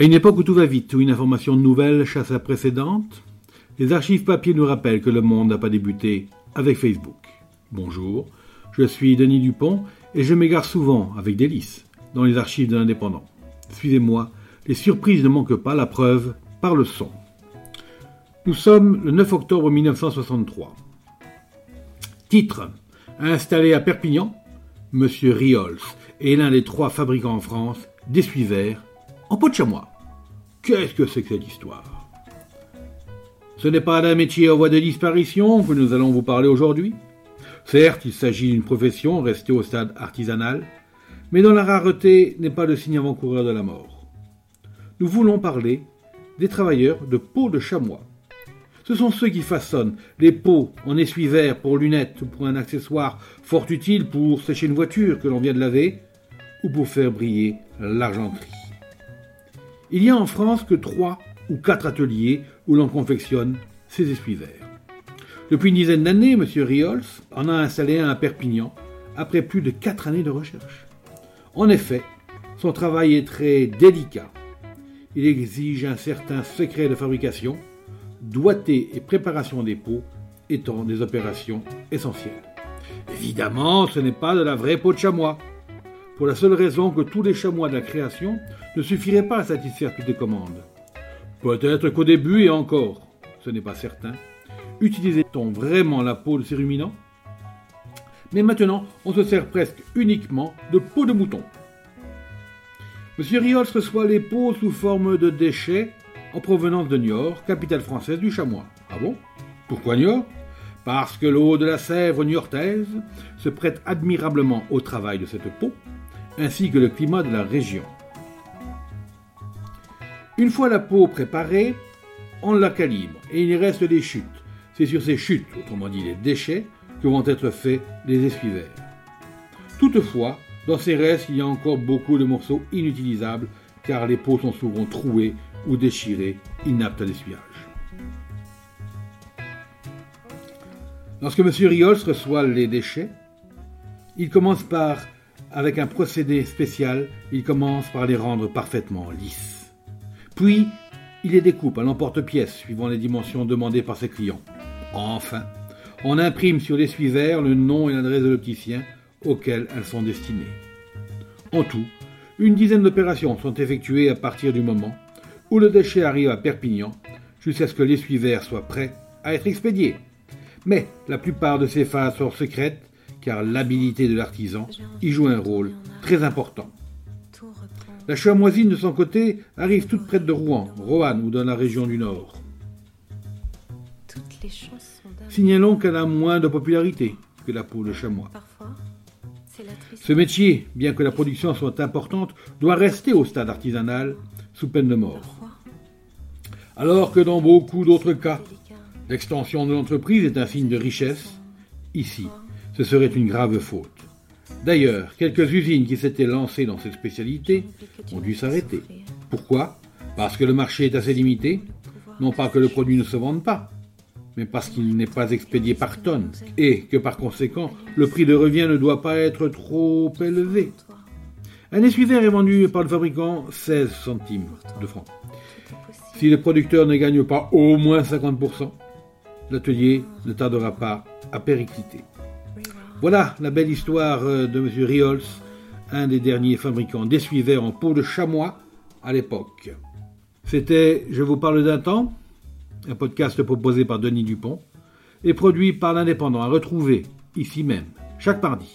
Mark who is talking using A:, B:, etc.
A: À une époque où tout va vite, où une information nouvelle chasse la précédente, les archives papier nous rappellent que le monde n'a pas débuté avec Facebook. Bonjour, je suis Denis Dupont et je m'égare souvent, avec délice, dans les archives de l'indépendant. Suivez-moi, les surprises ne manquent pas, la preuve par le son. Nous sommes le 9 octobre 1963. Titre Installé à Perpignan, M. Riols est l'un des trois fabricants en France d'essuie-verres en peau de chamois. Qu'est-ce que c'est que cette histoire? Ce n'est pas d'un métier en voie de disparition que nous allons vous parler aujourd'hui. Certes, il s'agit d'une profession restée au stade artisanal, mais dont la rareté n'est pas le signe avant-coureur de la mort. Nous voulons parler des travailleurs de peau de chamois. Ce sont ceux qui façonnent les peaux en essuie-verre pour lunettes ou pour un accessoire fort utile pour sécher une voiture que l'on vient de laver ou pour faire briller l'argenterie. Il y a en France que trois ou quatre ateliers où l'on confectionne ces essuie-verres. Depuis une dizaine d'années, M. Riols en a installé un à Perpignan après plus de quatre années de recherche. En effet, son travail est très délicat. Il exige un certain secret de fabrication, doigté et préparation des peaux étant des opérations essentielles. Évidemment, ce n'est pas de la vraie peau de chamois pour la seule raison que tous les chamois de la création ne suffiraient pas à satisfaire toutes les commandes. Peut-être qu'au début et encore, ce n'est pas certain, utilisait-on vraiment la peau de ces ruminants? Mais maintenant, on se sert presque uniquement de peau de mouton. Monsieur Riols reçoit les peaux sous forme de déchets en provenance de Niort, capitale française du chamois. Ah bon? Pourquoi Niort? Parce que l'eau de la Sèvre niortaise se prête admirablement au travail de cette peau ainsi que le climat de la région. Une fois la peau préparée, on la calibre et il reste des chutes. C'est sur ces chutes, autrement dit les déchets, que vont être faits les essuie-verres. Toutefois, dans ces restes, il y a encore beaucoup de morceaux inutilisables car les peaux sont souvent trouées ou déchirées, inaptes à l'essuyage. Lorsque M. Riols reçoit les déchets, il commence par avec un procédé spécial, il commence par les rendre parfaitement lisses. Puis, il les découpe à l'emporte-pièce suivant les dimensions demandées par ses clients. Enfin, on imprime sur l'essuie-verre le nom et l'adresse de l'opticien auquel elles sont destinées. En tout, une dizaine d'opérations sont effectuées à partir du moment où le déchet arrive à Perpignan jusqu'à ce que l'essuie-verre soit prêt à être expédié. Mais la plupart de ces phases sont secrètes car l'habilité de l'artisan y joue un rôle très important. La chamoisine, de son côté, arrive toute près de Rouen, Roanne ou dans la région du Nord. Signalons qu'elle a moins de popularité que la peau de chamois. Ce métier, bien que la production soit importante, doit rester au stade artisanal sous peine de mort. Alors que dans beaucoup d'autres cas, l'extension de l'entreprise est un signe de richesse, ici, ce serait une grave faute. D'ailleurs, quelques usines qui s'étaient lancées dans cette spécialité ont dû s'arrêter. Pourquoi? Parce que le marché est assez limité, non pas que le produit ne se vende pas, mais parce qu'il n'est pas expédié par tonne, et que par conséquent, le prix de revient ne doit pas être trop élevé. Un essuie-verre est vendu par le fabricant 16 centimes de francs. Si le producteur ne gagne pas au moins 50%, l'atelier ne tardera pas à péricliter. Voilà la belle histoire euh, de M. Riols, un des derniers fabricants d'essuie-verres en peau de chamois à l'époque. C'était Je vous parle d'un temps, un podcast proposé par Denis Dupont et produit par l'Indépendant à retrouver ici même chaque mardi.